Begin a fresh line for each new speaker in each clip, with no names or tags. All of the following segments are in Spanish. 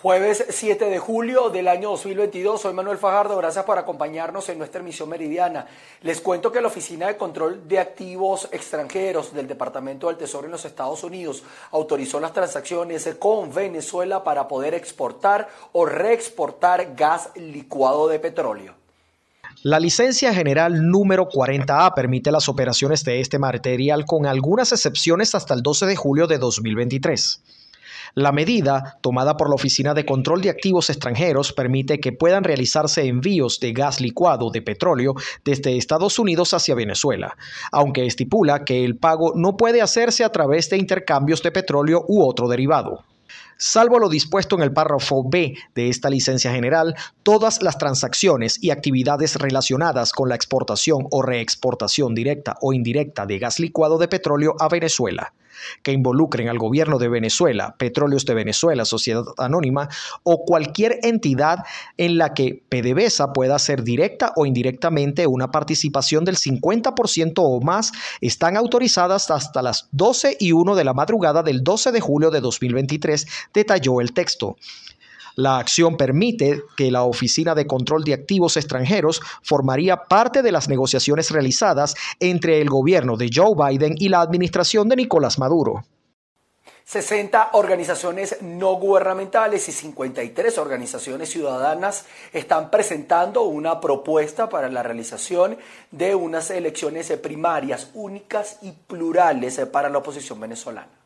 Jueves 7 de julio del año 2022, soy Manuel Fajardo, gracias por acompañarnos en nuestra emisión meridiana. Les cuento que la Oficina de Control de Activos Extranjeros del Departamento del Tesoro en los Estados Unidos autorizó las transacciones con Venezuela para poder exportar o reexportar gas licuado de petróleo.
La licencia general número 40A permite las operaciones de este material con algunas excepciones hasta el 12 de julio de 2023. La medida, tomada por la Oficina de Control de Activos Extranjeros, permite que puedan realizarse envíos de gas licuado de petróleo desde Estados Unidos hacia Venezuela, aunque estipula que el pago no puede hacerse a través de intercambios de petróleo u otro derivado. Salvo lo dispuesto en el párrafo B de esta licencia general, todas las transacciones y actividades relacionadas con la exportación o reexportación directa o indirecta de gas licuado de petróleo a Venezuela, que involucren al gobierno de Venezuela, Petróleos de Venezuela, Sociedad Anónima o cualquier entidad en la que PDVSA pueda hacer directa o indirectamente una participación del 50% o más, están autorizadas hasta las 12 y 1 de la madrugada del 12 de julio de 2023, detalló el texto. La acción permite que la Oficina de Control de Activos Extranjeros formaría parte de las negociaciones realizadas entre el gobierno de Joe Biden y la administración de Nicolás Maduro.
60 organizaciones no gubernamentales y 53 organizaciones ciudadanas están presentando una propuesta para la realización de unas elecciones primarias únicas y plurales para la oposición venezolana.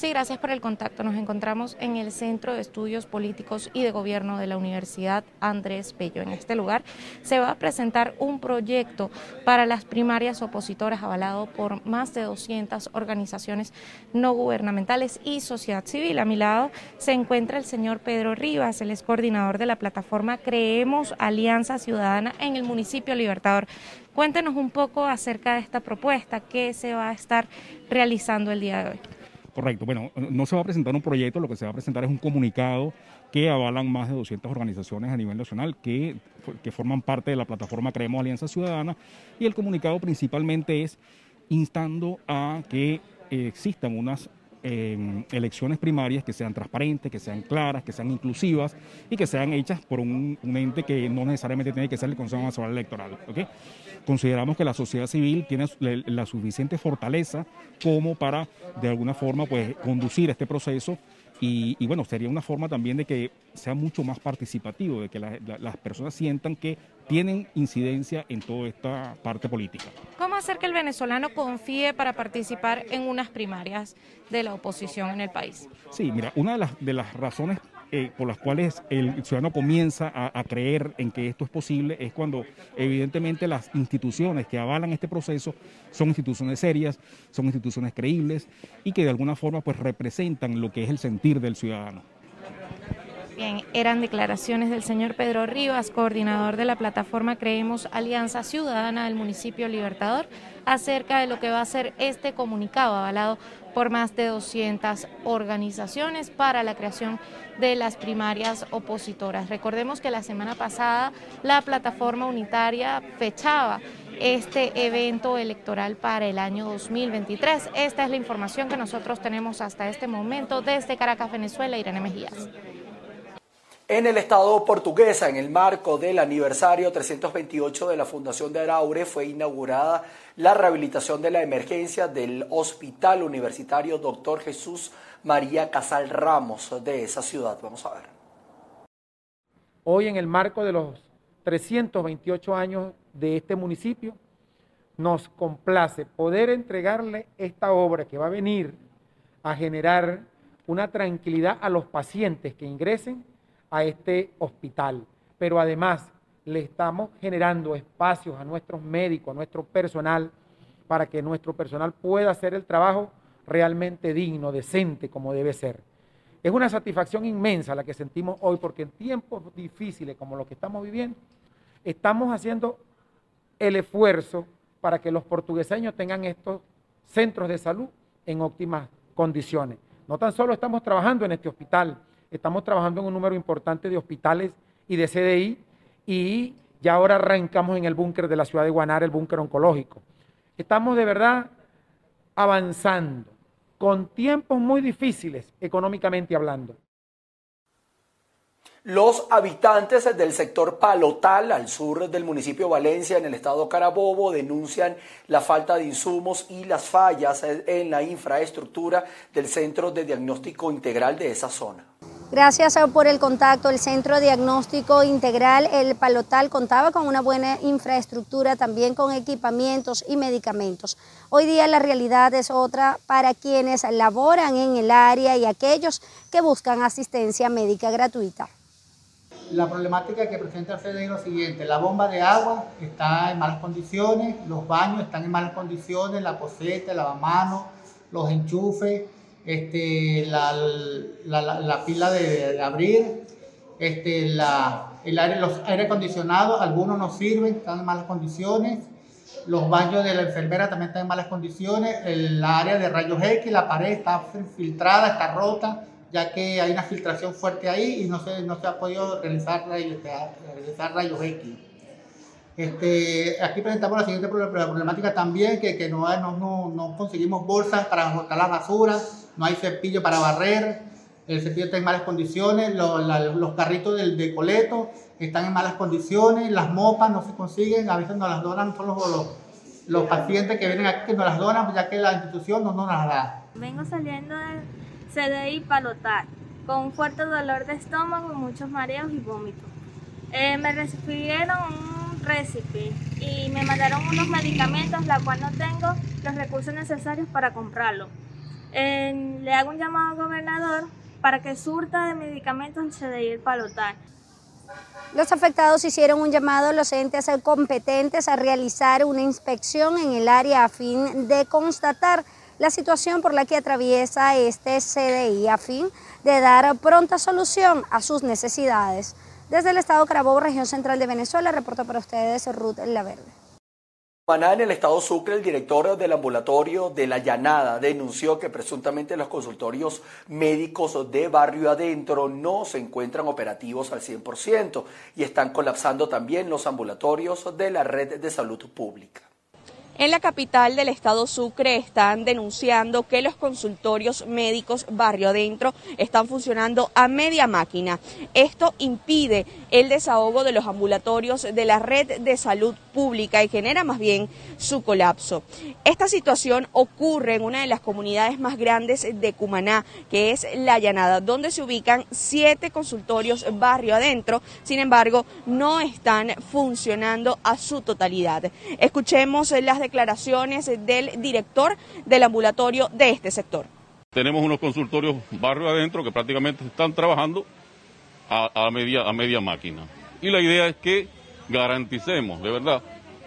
Sí, gracias por el contacto. Nos encontramos en el Centro de Estudios Políticos y de Gobierno de la Universidad Andrés Bello. En este lugar se va a presentar un proyecto para las primarias opositoras avalado por más de 200 organizaciones no gubernamentales y sociedad civil. A mi lado se encuentra el señor Pedro Rivas, el es coordinador de la plataforma Creemos Alianza Ciudadana en el municipio Libertador. Cuéntenos un poco acerca de esta propuesta que se va a estar realizando el día de hoy.
Correcto. Bueno, no se va a presentar un proyecto, lo que se va a presentar es un comunicado que avalan más de 200 organizaciones a nivel nacional que, que forman parte de la plataforma Creemos Alianza Ciudadana y el comunicado principalmente es instando a que existan unas elecciones primarias que sean transparentes, que sean claras, que sean inclusivas y que sean hechas por un, ente que no necesariamente tiene que ser el Consejo Nacional Electoral. ¿okay? Consideramos que la sociedad civil tiene la suficiente fortaleza como para, de alguna forma, pues, conducir este proceso y, bueno, sería una forma también de que sea mucho más participativo, de que las personas sientan que tienen incidencia en toda esta parte política.
¿Cómo hacer que el venezolano confíe para participar en unas primarias de la oposición en el país?
Sí, mira, una de las, de las razones eh, por las cuales el ciudadano comienza a, creer en que esto es posible es cuando evidentemente las instituciones que avalan este proceso son instituciones serias, son instituciones creíbles y que de alguna forma pues representan lo que es el sentir del ciudadano.
Eran declaraciones del señor Pedro Rivas, coordinador de la plataforma Creemos Alianza Ciudadana del municipio Libertador, acerca de lo que va a ser este comunicado avalado por más de 200 organizaciones para la creación de las primarias opositoras. Recordemos que la semana pasada la plataforma unitaria fechaba este evento electoral para el año 2023. Esta es la información que nosotros tenemos hasta este momento desde Caracas, Venezuela. Irene Mejías.
En el Estado portuguesa, en el marco del aniversario 328 de la Fundación de Araure, fue inaugurada la rehabilitación de la emergencia del Hospital Universitario Dr. Jesús María Casal Ramos de esa ciudad. Vamos a ver.
Hoy en el marco de los 328 años de este municipio, nos complace poder entregarle esta obra que va a venir a generar una tranquilidad a los pacientes que ingresen a este hospital. Pero además le estamos generando espacios a nuestros médicos, a nuestro personal, para que nuestro personal pueda hacer el trabajo realmente digno, decente, como debe ser. Es una satisfacción inmensa la que sentimos hoy, porque en tiempos difíciles como los que estamos viviendo, estamos haciendo el esfuerzo para que los portugueseños tengan estos centros de salud en óptimas condiciones. No tan solo estamos trabajando en este hospital, estamos trabajando en un número importante de hospitales y de CDI y ya ahora arrancamos en el búnker de la ciudad de Guanare, el búnker oncológico. Estamos de verdad avanzando con tiempos muy difíciles económicamente hablando.
Los habitantes del sector Palotal, al sur del municipio Valencia, en el estado Carabobo, denuncian la falta de insumos y las fallas en la infraestructura del Centro de Diagnóstico Integral de esa zona.
Gracias por el contacto. El Centro Diagnóstico Integral, el Palotal, contaba con una buena infraestructura, también con equipamientos y medicamentos. Hoy día la realidad es otra para quienes laboran en el área y aquellos que buscan asistencia médica gratuita
la problemática que presenta el es lo siguiente, la bomba de agua está en malas condiciones, los baños están en malas condiciones, la poseta, el lavamanos, los enchufes, este, la, pila de, abrir, este, el aire, los aire acondicionados, algunos no sirven, están en malas condiciones, los baños de la enfermera también están en malas condiciones, el área de rayos X, la pared está filtrada, está rota, ya que hay una filtración fuerte ahí y no se, no se ha podido realizar, realizar rayos X. Este, aquí presentamos la siguiente problemática también, que, que no, no, no, conseguimos bolsas para botar la basura, no hay cepillo para barrer, el cepillo está en malas condiciones, los, carritos del, de coleto están en malas condiciones, las mopas no se consiguen, a veces nos las donan son los, los, pacientes que vienen aquí que nos las donan, ya que la institución no nos las da.
Vengo saliendo del CDI palotar, con un fuerte dolor de estómago, muchos mareos y vómitos. Eh, me recibieron un récipe y me mandaron unos medicamentos, la cual no tengo los recursos necesarios para comprarlo. Le hago un llamado al gobernador para que surta de medicamentos el CDI el palotar.
Los afectados hicieron un llamado a los entes competentes a realizar una inspección en el área a fin de constatar la situación por la que atraviesa este CDI a fin de dar pronta solución a sus necesidades. Desde el Estado Carabobo, región central de Venezuela, reporta para ustedes Ruth
En el estado Sucre, el director del ambulatorio de La Llanada denunció que presuntamente los consultorios médicos de barrio adentro no se encuentran operativos al 100% y están colapsando también los ambulatorios de la red de salud pública.
En la capital del estado Sucre están denunciando que los consultorios médicos barrio adentro están funcionando a media máquina. Esto impide el desahogo de los ambulatorios de la red de salud pública y genera más bien su colapso. Esta situación ocurre en una de las comunidades más grandes de Cumaná, que es La Llanada, donde se ubican siete consultorios barrio adentro, sin embargo, no están funcionando a su totalidad. Escuchemos las declaraciones del director del ambulatorio de este sector.
Tenemos unos consultorios barrio adentro que prácticamente están trabajando a, media, a media máquina. Y la idea es que garanticemos, de verdad,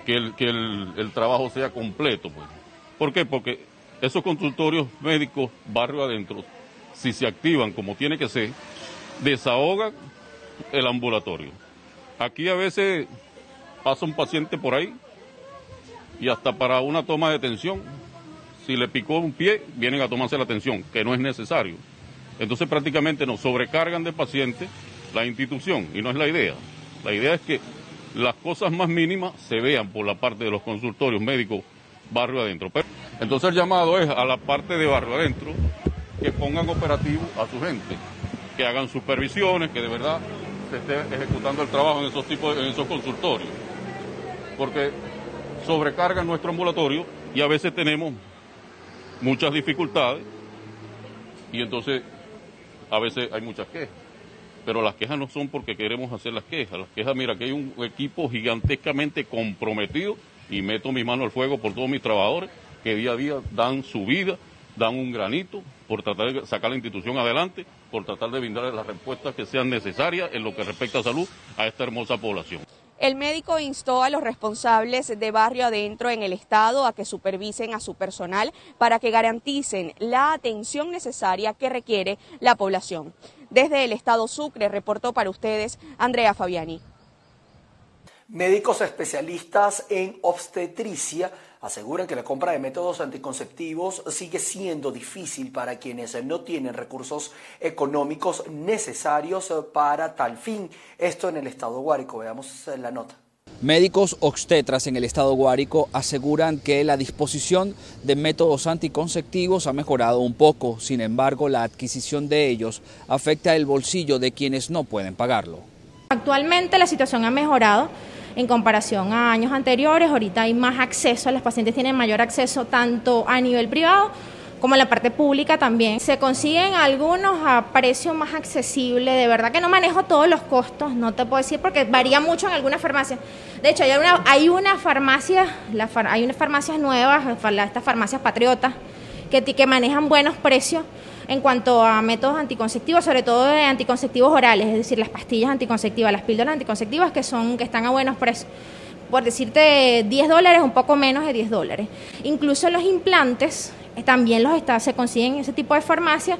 que el, que el, trabajo sea completo. Pues. ¿Por qué? Porque esos consultorios médicos barrio adentro, si se activan como tiene que ser, desahogan el ambulatorio. Aquí a veces pasa un paciente por ahí y hasta para una toma de tensión, si le picó un pie, vienen a tomarse la atención, que no es necesario. Entonces prácticamente nos sobrecargan de pacientes la institución y no es la idea. La idea es que las cosas más mínimas se vean por la parte de los consultorios médicos barrio adentro. entonces el llamado es a la parte de barrio adentro que pongan operativo a su gente, que hagan supervisiones, que de verdad se esté ejecutando el trabajo en esos tipos, en esos consultorios. Porque sobrecargan nuestro ambulatorio y a veces tenemos muchas dificultades y entonces a veces hay muchas quejas. Pero las quejas no son porque queremos hacer las quejas. Las quejas, mira, que hay un equipo gigantescamente comprometido y meto mi mano al fuego por todos mis trabajadores que día a día dan su vida, dan un granito por tratar de sacar la institución adelante, por tratar de brindar las respuestas que sean necesarias en lo que respecta a salud a esta hermosa población.
El médico instó a los responsables de barrio adentro en el estado a que supervisen a su personal para que garanticen la atención necesaria que requiere la población. Desde el estado Sucre reportó para ustedes Andrea Fabiani.
Médicos especialistas en obstetricia aseguran que la compra de métodos anticonceptivos sigue siendo difícil para quienes no tienen recursos económicos necesarios para tal fin. Esto en el estado Guárico. Veamos la nota.
Médicos obstetras en el estado Guárico aseguran que la disposición de métodos anticonceptivos ha mejorado un poco, sin embargo la adquisición de ellos afecta el bolsillo de quienes no pueden pagarlo.
Actualmente la situación ha mejorado en comparación a años anteriores, ahorita hay más acceso, las pacientes tienen mayor acceso tanto a nivel privado como en la parte pública también. Se consiguen algunos a precio más accesible, de verdad que no manejo todos los costos, no te puedo decir porque varía mucho en algunas farmacias. De hecho, hay una, hay una farmacia, hay unas farmacias nuevas, estas farmacias patriotas, que, que manejan buenos precios en cuanto a métodos anticonceptivos, sobre todo anticonceptivos orales, es decir, las pastillas anticonceptivas, las píldoras anticonceptivas que son que están a buenos precios. Por decirte 10 dólares, un poco menos de 10 dólares. Incluso los implantes, también los se consiguen en ese tipo de farmacias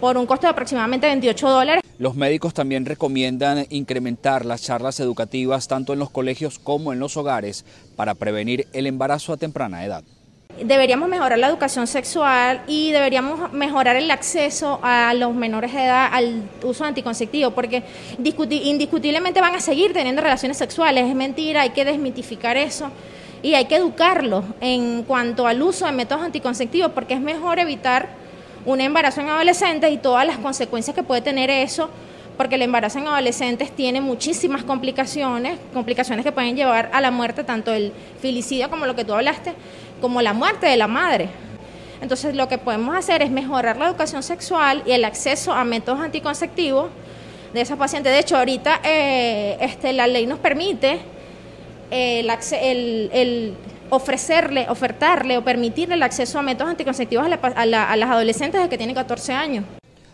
por un costo de aproximadamente 28 dólares.
Los médicos también recomiendan incrementar las charlas educativas tanto en los colegios como en los hogares para prevenir el embarazo a temprana edad.
Deberíamos mejorar la educación sexual y deberíamos mejorar el acceso a los menores de edad al uso anticonceptivo, porque indiscutiblemente van a seguir teniendo relaciones sexuales. Es mentira, hay que desmitificar eso y hay que educarlos en cuanto al uso de métodos anticonceptivos, porque es mejor evitar un embarazo en adolescentes y todas las consecuencias que puede tener eso, porque el embarazo en adolescentes tiene muchísimas complicaciones, complicaciones que pueden llevar a la muerte, tanto el filicidio como lo que tú hablaste, como la muerte de la madre. Entonces lo que podemos hacer es mejorar la educación sexual y el acceso a métodos anticonceptivos de esa paciente. De hecho, ahorita eh, este, la ley nos permite el, ofrecerle, ofertarle o permitirle el acceso a métodos anticonceptivos a, las adolescentes desde que tienen 14 años.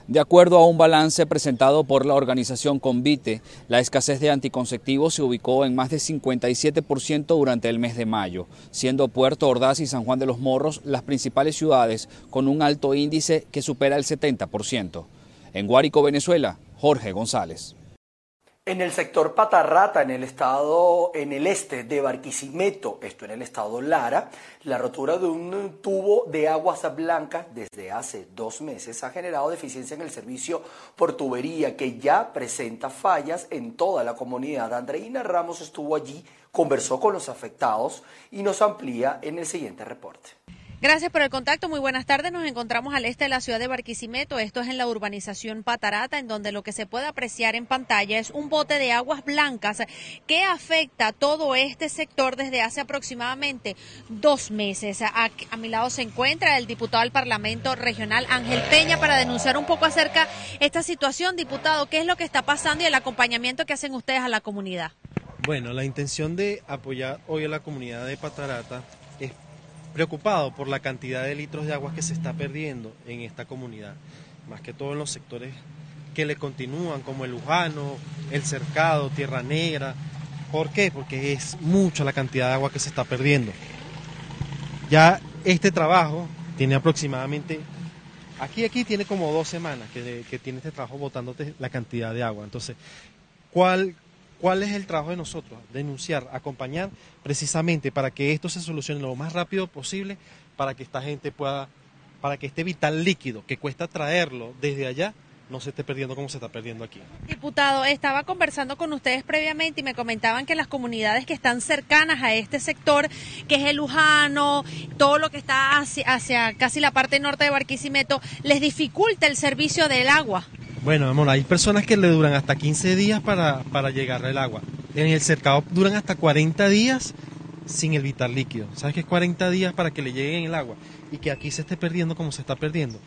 De acuerdo a un balance presentado por la organización Convite, la escasez de anticonceptivos se ubicó en más de 57% durante el mes de mayo, siendo Puerto Ordaz y San Juan de los Morros las principales ciudades con un alto índice que supera el 70%. En Guárico, Venezuela, Jorge González.
En el sector Patarrata, en el estado, en el este de Barquisimeto, esto en el estado Lara, la rotura de un tubo de aguas blancas desde hace dos meses ha generado deficiencia en el servicio por tubería que ya presenta fallas en toda la comunidad. Andreina Ramos estuvo allí, conversó con los afectados y nos amplía en el siguiente reporte.
Gracias por el contacto. Muy buenas tardes. Nos encontramos al este de la ciudad de Barquisimeto. Esto es en la urbanización Patarata, en donde lo que se puede apreciar en pantalla es un bote de aguas blancas que afecta todo este sector desde hace aproximadamente dos meses. A, mi lado se encuentra el diputado del Parlamento Regional Ángel Peña para denunciar un poco acerca esta situación. Diputado, ¿qué es lo que está pasando y el acompañamiento que hacen ustedes a la comunidad?
Bueno, la intención de apoyar hoy a la comunidad de Patarata preocupado por la cantidad de litros de agua que se está perdiendo en esta comunidad, más que todo en los sectores que le continúan, como el Lujano, el Cercado, Tierra Negra. ¿Por qué? Porque es mucha la cantidad de agua que se está perdiendo. Ya este trabajo tiene aproximadamente, aquí aquí tiene como dos semanas que, que tiene este trabajo botándote la cantidad de agua. Entonces, ¿cuál, ¿Cuál es el trabajo de nosotros? Denunciar, acompañar precisamente para que esto se solucione lo más rápido posible, para que esta gente pueda, para que este vital líquido que cuesta traerlo desde allá no se esté perdiendo como se está perdiendo aquí.
Diputado, estaba conversando con ustedes previamente y me comentaban que las comunidades que están cercanas a este sector, que es el Lujano, todo lo que está hacia, hacia casi la parte norte de Barquisimeto, les dificulta el servicio del agua.
Bueno, amor, hay personas que le duran hasta 15 días para, para llegar el agua. En el cercado duran hasta 40 días sin el vital líquido. ¿Sabes qué es 40 días para que le lleguen el agua? Y que aquí se esté perdiendo como se está perdiendo.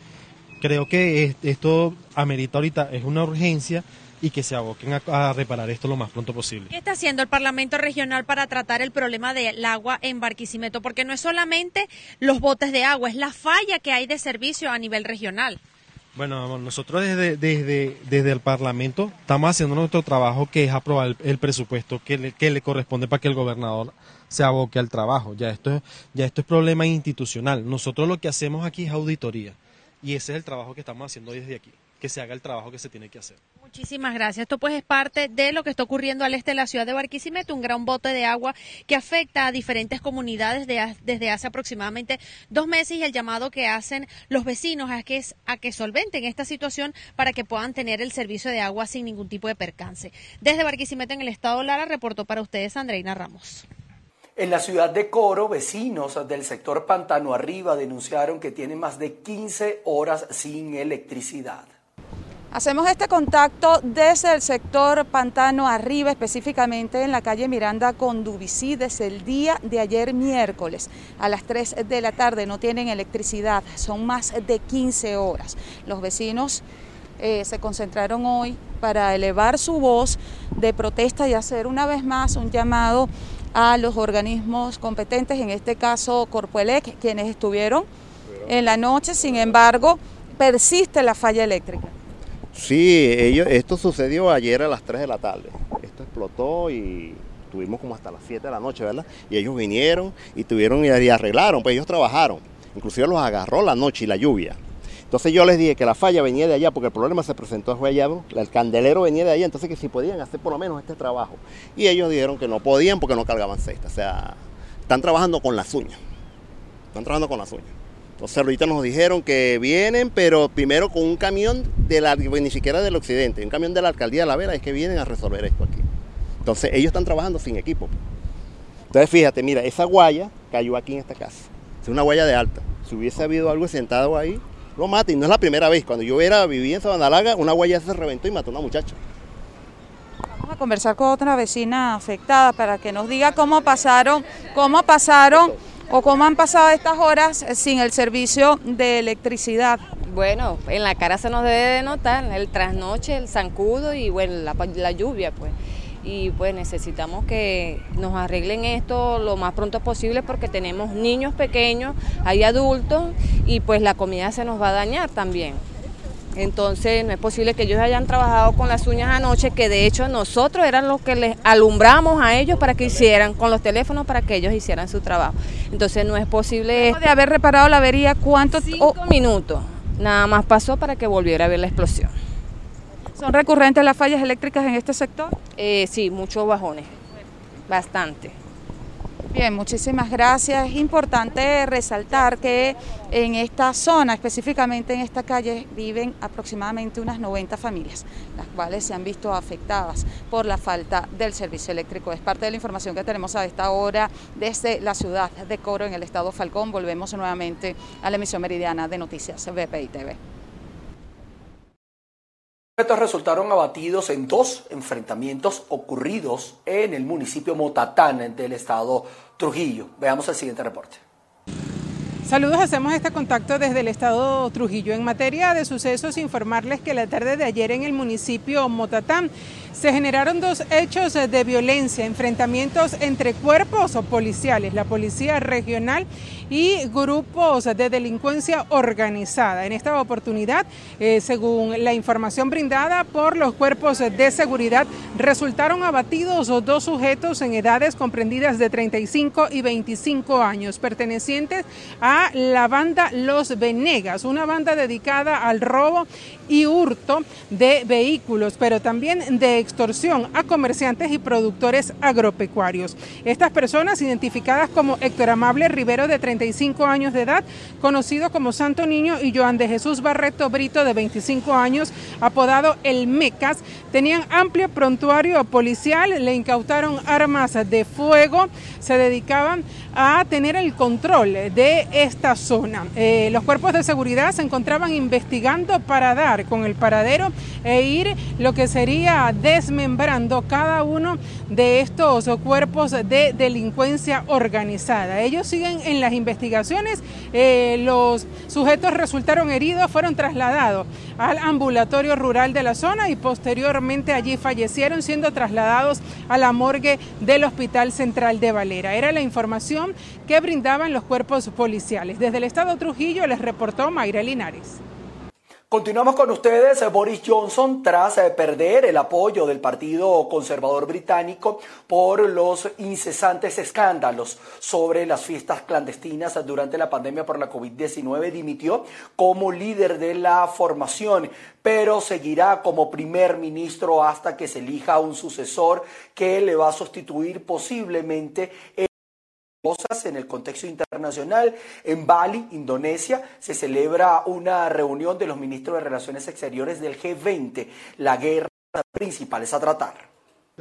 Creo que esto amerita ahorita, es una urgencia y que se aboquen a, reparar esto lo más pronto posible.
¿Qué está haciendo el Parlamento Regional para tratar el problema del agua en Barquisimeto? Porque no es solamente los botes de agua, es la falla que hay de servicio a nivel regional.
Bueno, nosotros desde, desde, desde el Parlamento estamos haciendo nuestro trabajo que es aprobar el, presupuesto que le, que le corresponde para que el gobernador se aboque al trabajo. Ya esto, ya esto es problema institucional. Nosotros lo que hacemos aquí es auditoría y ese es el trabajo que estamos haciendo desde aquí. Que se haga el trabajo que se tiene que hacer.
Muchísimas gracias. Esto pues es parte de lo que está ocurriendo al este de la ciudad de Barquisimeto, un gran bote de agua que afecta a diferentes comunidades desde hace aproximadamente dos meses y el llamado que hacen los vecinos a que, a que solventen esta situación para que puedan tener el servicio de agua sin ningún tipo de percance. Desde Barquisimeto en el estado Lara reportó para ustedes Andreina Ramos.
En la ciudad de Coro, vecinos del sector Pantano Arriba denunciaron que tienen más de 15 horas sin electricidad.
Hacemos este contacto desde el sector Pantano Arriba, específicamente en la calle Miranda con Dubicí, desde el día de ayer miércoles a las 3 de la tarde. No tienen electricidad, son más de 15 horas. Los vecinos eh, se concentraron hoy para elevar su voz de protesta y hacer una vez más un llamado a los organismos competentes, en este caso Corpoelec, quienes estuvieron en la noche, sin embargo, persiste la falla eléctrica.
Sí, ellos, esto sucedió ayer a las 3 de la tarde. Esto explotó y tuvimos como hasta las 7 de la noche, ¿verdad? Y ellos vinieron y tuvieron y arreglaron, pues ellos trabajaron. Inclusive los agarró la noche y la lluvia. Entonces yo les dije que la falla venía de allá porque el problema se presentó allá, el candelero venía de allá, entonces que si podían hacer por lo menos este trabajo. Y ellos dijeron que no podían porque no cargaban cesta. O sea, están trabajando con las uñas. Están trabajando con las uñas. Entonces ahorita nos dijeron que vienen, pero primero con un camión de la, ni siquiera del occidente, un camión de la alcaldía de La Vera, es que vienen a resolver esto aquí. Entonces ellos están trabajando sin equipo. Entonces fíjate, mira, esa guaya cayó aquí en esta casa. Es una guaya de alta. Si hubiese habido algo sentado ahí, lo mata. Y no es la primera vez. Cuando yo era, vivía en Sabanalaga, una guaya se reventó y mató a una muchacha.
Vamos a conversar con otra vecina afectada para que nos diga cómo pasaron, cómo pasaron o cómo han pasado estas horas sin el servicio de electricidad.
Bueno, en la cara se nos debe de notar el trasnoche, el zancudo y bueno, la, lluvia pues. Y pues necesitamos que nos arreglen esto lo más pronto posible porque tenemos niños pequeños, hay adultos y pues la comida se nos va a dañar también. Entonces no es posible que ellos hayan trabajado con las uñas anoche, que de hecho nosotros eran los que les alumbramos a ellos para que hicieran, con los teléfonos para que ellos hicieran su trabajo. Entonces no es posible...
De haber reparado la avería, ¿cuánto?
Cinco minutos. Nada más pasó para que volviera a ver la explosión.
¿Son recurrentes las fallas eléctricas en este sector?
Eh, sí, muchos bajones, bastante.
Bien, muchísimas gracias. Es importante resaltar que en esta zona, específicamente en esta calle, viven aproximadamente unas 90 familias, las cuales se han visto afectadas por la falta del servicio eléctrico. Es parte de la información que tenemos a esta hora desde la ciudad de Coro, en el estado Falcón. Volvemos nuevamente a la emisión meridiana de Noticias BPI TV.
Estos resultaron abatidos en dos enfrentamientos ocurridos en el municipio Motatán del estado Trujillo. Veamos el siguiente reporte.
Saludos, hacemos este contacto desde el estado Trujillo. En materia de sucesos, informarles que la tarde de ayer en el municipio Motatán se generaron dos hechos de violencia, enfrentamientos entre cuerpos policiales, la policía regional y grupos de delincuencia organizada. En esta oportunidad, eh, según la información brindada por los cuerpos de seguridad, resultaron abatidos dos sujetos en edades comprendidas de 35 y 25 años, pertenecientes a la banda Los Venegas, una banda dedicada al robo y hurto de vehículos, pero también de extorsión a comerciantes y productores agropecuarios. Estas personas, identificadas como Héctor Amable Rivero, de 35 años de edad, conocido como Santo Niño, y Joan de Jesús Barreto Brito, de 25 años, apodado El Mecas, tenían amplio prontuario policial, le incautaron armas de fuego, se dedicaban a tener el control de esta zona. Eh, los cuerpos de seguridad se encontraban investigando para dar con el paradero e ir lo que sería desmembrando cada uno de estos cuerpos de delincuencia organizada. Ellos siguen en las investigaciones, eh, los sujetos resultaron heridos, fueron trasladados al ambulatorio rural de la zona y posteriormente allí fallecieron siendo trasladados a la morgue del Hospital Central de Valera. Era la información que brindaban los cuerpos policiales. Desde el estado Trujillo les reportó Mayra Linares.
Continuamos con ustedes. Boris Johnson, tras eh, perder el apoyo del Partido Conservador Británico por los incesantes escándalos sobre las fiestas clandestinas durante la pandemia por la COVID-19, dimitió como líder de la formación, pero seguirá como primer ministro hasta que se elija un sucesor que le va a sustituir posiblemente en el contexto internacional. En Bali, Indonesia, se celebra una reunión de los ministros de Relaciones Exteriores del G20. La guerra principal es a tratar.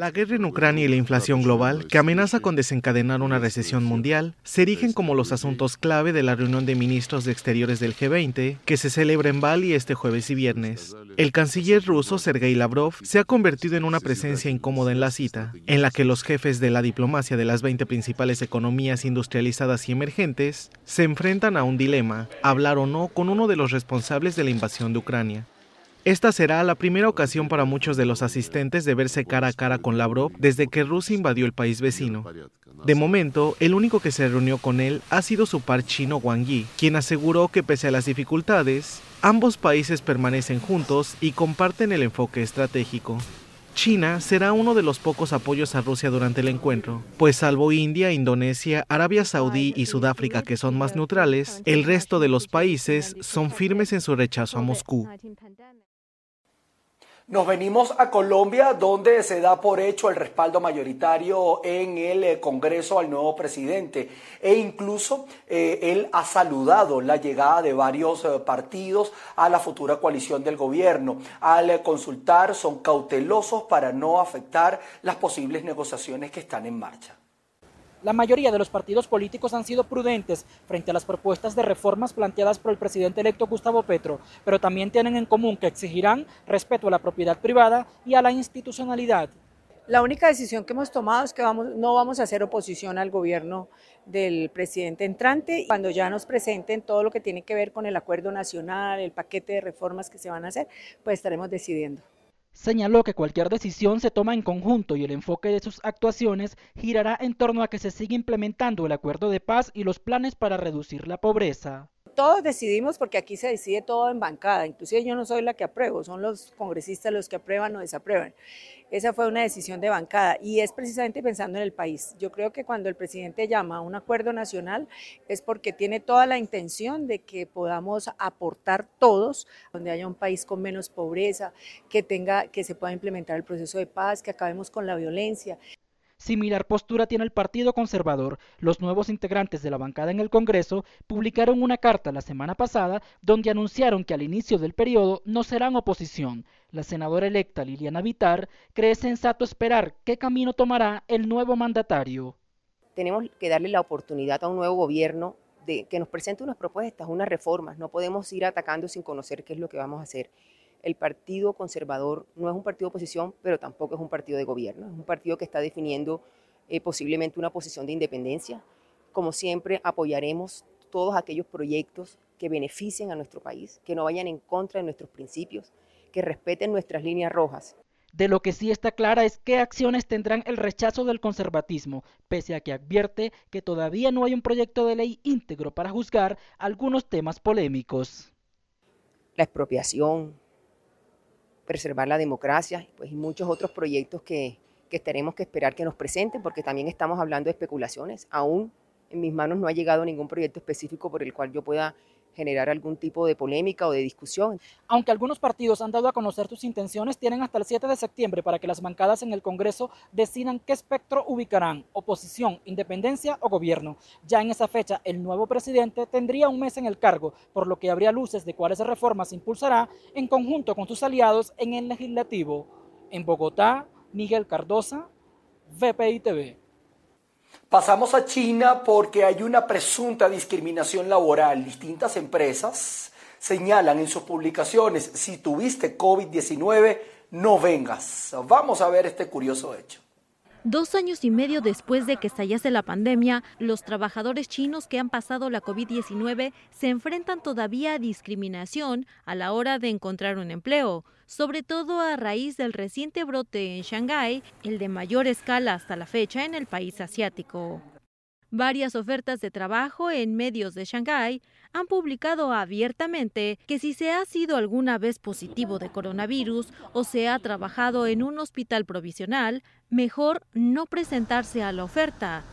La guerra en Ucrania y la inflación global, que amenaza con desencadenar una recesión mundial, se erigen como los asuntos clave de la reunión de ministros de Exteriores del G20, que se celebra en Bali este jueves y viernes. El canciller ruso Sergei Lavrov se ha convertido en una presencia incómoda en la cita, en la que los jefes de la diplomacia de las 20 principales economías industrializadas y emergentes se enfrentan a un dilema, hablar o no con uno de los responsables de la invasión de Ucrania. Esta será la primera ocasión para muchos de los asistentes de verse cara a cara con Lavrov desde que Rusia invadió el país vecino. De momento, el único que se reunió con él ha sido su par chino Wang Yi, quien aseguró que pese a las dificultades, ambos países permanecen juntos y comparten el enfoque estratégico. China será uno de los pocos apoyos a Rusia durante el encuentro, pues salvo India, Indonesia, Arabia Saudí y Sudáfrica que son más neutrales, el resto de los países son firmes en su rechazo a Moscú.
Nos venimos a Colombia, donde se da por hecho el respaldo mayoritario en el eh, Congreso al nuevo presidente. E incluso eh, él ha saludado la llegada de varios eh, partidos a la futura coalición del gobierno. Al consultar, son cautelosos para no afectar las posibles negociaciones que están en marcha.
La mayoría de los partidos políticos han sido prudentes frente a las propuestas de reformas planteadas por el presidente electo Gustavo Petro, pero también tienen en común que exigirán respeto a la propiedad privada y a la institucionalidad.
La única decisión que hemos tomado es que no vamos a hacer oposición al gobierno del presidente entrante. Cuando ya nos presenten todo lo que tiene que ver con el acuerdo nacional, el paquete de reformas que se van a hacer, pues estaremos decidiendo.
Señaló que cualquier decisión se toma en conjunto y el enfoque de sus actuaciones girará en torno a que se siga implementando el acuerdo de paz y los planes para reducir la pobreza.
Todos decidimos porque aquí se decide todo en bancada, inclusive yo no soy la que apruebo, son los congresistas los que aprueban o desaprueban. Esa fue una decisión de bancada y es precisamente pensando en el país. Yo creo que cuando el presidente llama a un acuerdo nacional es porque tiene toda la intención de que podamos aportar todos, donde haya un país con menos pobreza, que tenga que se pueda implementar el proceso de paz, que acabemos con la violencia.
Similar postura tiene el Partido Conservador. Los nuevos integrantes de la bancada en el Congreso publicaron una carta la semana pasada donde anunciaron que al inicio del periodo no serán oposición. La senadora electa Liliana Vitar cree sensato esperar qué camino tomará el nuevo mandatario.
Tenemos que darle la oportunidad a un nuevo gobierno de que nos presente unas propuestas, unas reformas. No podemos ir atacando sin conocer qué es lo que vamos a hacer el Partido Conservador no es un partido de oposición, pero tampoco es un partido de gobierno. Es un partido que está definiendo eh, posiblemente una posición de independencia. Como siempre, apoyaremos todos aquellos proyectos que beneficien a nuestro país, que no vayan en contra de nuestros principios, que respeten nuestras líneas rojas.
De lo que sí está clara es qué acciones tendrán el rechazo del conservatismo, pese a que advierte que todavía no hay un proyecto de ley íntegro para juzgar algunos temas polémicos.
La expropiación, preservar la democracia pues, y muchos otros proyectos que, que tenemos que esperar que nos presenten, porque también estamos hablando de especulaciones. Aún en mis manos no ha llegado ningún proyecto específico por el cual yo pueda generar algún tipo de polémica o de discusión.
Aunque algunos partidos han dado a conocer sus intenciones, tienen hasta el 7 de septiembre para que las bancadas en el Congreso decidan qué espectro ubicarán, oposición, independencia o gobierno. Ya en esa fecha, el nuevo presidente tendría un mes en el cargo, por lo que habría luces de cuáles reformas impulsará en conjunto con sus aliados en el legislativo. En Bogotá, Miguel Cardosa, VPI TV.
Pasamos a China porque hay una presunta discriminación laboral. Distintas empresas señalan en sus publicaciones, si tuviste COVID-19, no vengas. Vamos a ver este curioso hecho.
Dos años y medio después de que estallase la pandemia, los trabajadores chinos que han pasado la COVID-19 se enfrentan todavía a discriminación a la hora de encontrar un empleo, sobre todo a raíz del reciente brote en Shanghái, el de mayor escala hasta la fecha en el país asiático. Varias ofertas de trabajo en medios de Shanghái han publicado abiertamente que si se ha sido alguna vez positivo de coronavirus o se ha trabajado en un hospital provisional, mejor no presentarse a la oferta.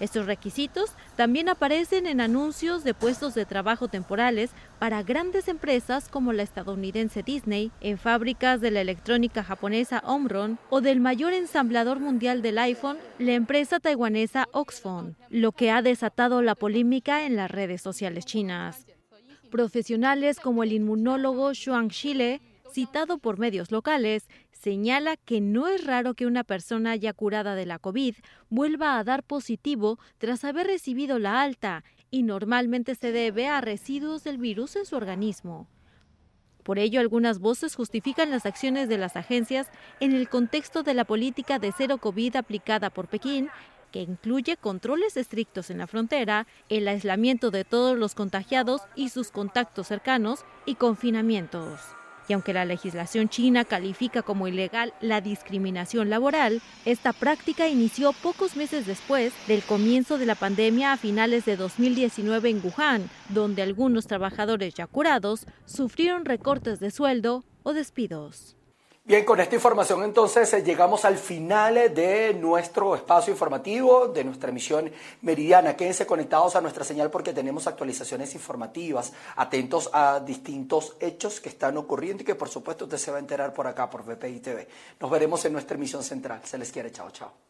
Estos requisitos también aparecen en anuncios de puestos de trabajo temporales para grandes empresas como la estadounidense Disney, en fábricas de la electrónica japonesa Omron o del mayor ensamblador mundial del iPhone, la empresa taiwanesa Oxfam, lo que ha desatado la polémica en las redes sociales chinas. Profesionales como el inmunólogo Xuan Xile citado por medios locales, señala que no es raro que una persona ya curada de la COVID vuelva a dar positivo tras haber recibido la alta y normalmente se debe a residuos del virus en su organismo. Por ello, algunas voces justifican las acciones de las agencias en el contexto de la política de cero COVID aplicada por Pekín, que incluye controles estrictos en la frontera, el aislamiento de todos los contagiados y sus contactos cercanos y confinamientos. Y aunque la legislación china califica como ilegal la discriminación laboral, esta práctica inició pocos meses después del comienzo de la pandemia a finales de 2019 en Wuhan, donde algunos trabajadores ya curados sufrieron recortes de sueldo o despidos.
Bien, con esta información entonces eh, llegamos al final eh, de nuestro espacio informativo, de nuestra emisión meridiana. Quédense conectados a nuestra señal porque tenemos actualizaciones informativas, atentos a distintos hechos que están ocurriendo y que por supuesto usted se va a enterar por acá, por VPI TV. Nos veremos en nuestra emisión central. Se les quiere, chao, chao.